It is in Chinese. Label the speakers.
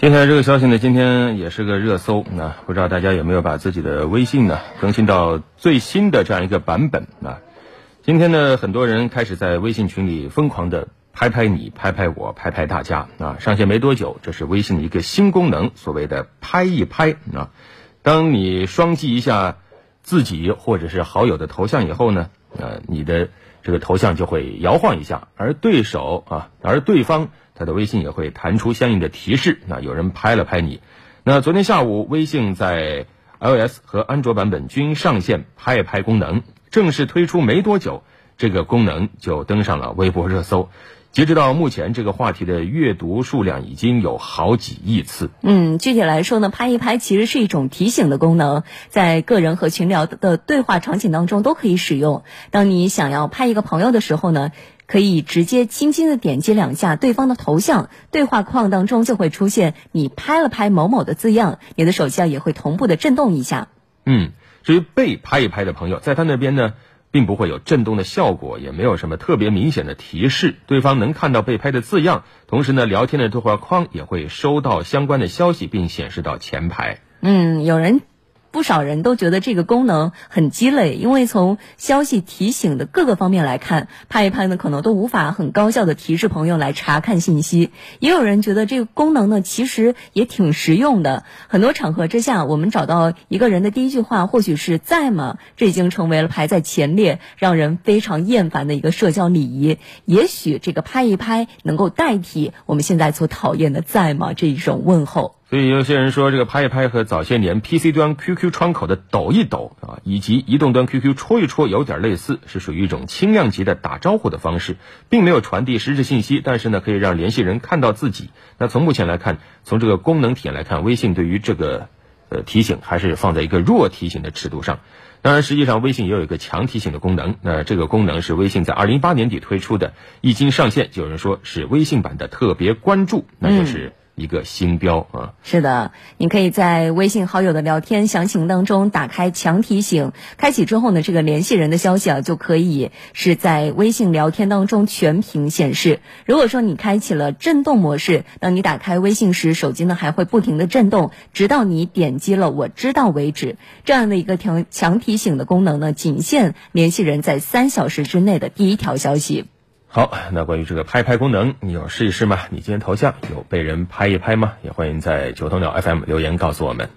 Speaker 1: 接下来这个消息呢，今天也是个热搜。那不知道大家有没有把自己的微信呢更新到最新的这样一个版本啊？今天呢，很多人开始在微信群里疯狂的拍拍你、拍拍我、拍拍大家啊。上线没多久，这是微信的一个新功能，所谓的“拍一拍”啊。当你双击一下自己或者是好友的头像以后呢，呃，你的这个头像就会摇晃一下，而对手啊，而对方。他的微信也会弹出相应的提示，那有人拍了拍你。那昨天下午，微信在 iOS 和安卓版本均上线拍拍功能，正式推出没多久，这个功能就登上了微博热搜。截止到目前，这个话题的阅读数量已经有好几亿次。
Speaker 2: 嗯，具体来说呢，拍一拍其实是一种提醒的功能，在个人和群聊的对话场景当中都可以使用。当你想要拍一个朋友的时候呢？可以直接轻轻的点击两下对方的头像，对话框当中就会出现你拍了拍某某的字样，你的手机啊也会同步的震动一下。
Speaker 1: 嗯，至于被拍一拍的朋友，在他那边呢，并不会有震动的效果，也没有什么特别明显的提示，对方能看到被拍的字样，同时呢，聊天的对话框也会收到相关的消息，并显示到前排。
Speaker 2: 嗯，有人。不少人都觉得这个功能很鸡肋，因为从消息提醒的各个方面来看，拍一拍呢可能都无法很高效的提示朋友来查看信息。也有人觉得这个功能呢其实也挺实用的。很多场合之下，我们找到一个人的第一句话或许是在吗？这已经成为了排在前列，让人非常厌烦的一个社交礼仪。也许这个拍一拍能够代替我们现在所讨厌的在吗这一种问候。
Speaker 1: 所以有些人说，这个拍一拍和早些年 PC 端 QQ 窗口的抖一抖啊，以及移动端 QQ 戳一戳有点类似，是属于一种轻量级的打招呼的方式，并没有传递实质信息，但是呢，可以让联系人看到自己。那从目前来看，从这个功能体验来看，微信对于这个呃提醒还是放在一个弱提醒的尺度上。当然，实际上微信也有一个强提醒的功能，那这个功能是微信在二零一八年底推出的，一经上线，就有人说是微信版的特别关注，那就是。一个星标啊，
Speaker 2: 是的，你可以在微信好友的聊天详情当中打开强提醒，开启之后呢，这个联系人的消息啊就可以是在微信聊天当中全屏显示。如果说你开启了震动模式，当你打开微信时，手机呢还会不停的震动，直到你点击了我知道为止。这样的一个强强提醒的功能呢，仅限联系人在三小时之内的第一条消息。
Speaker 1: 好，那关于这个拍拍功能，你有试一试吗？你今天头像有被人拍一拍吗？也欢迎在九头鸟 FM 留言告诉我们。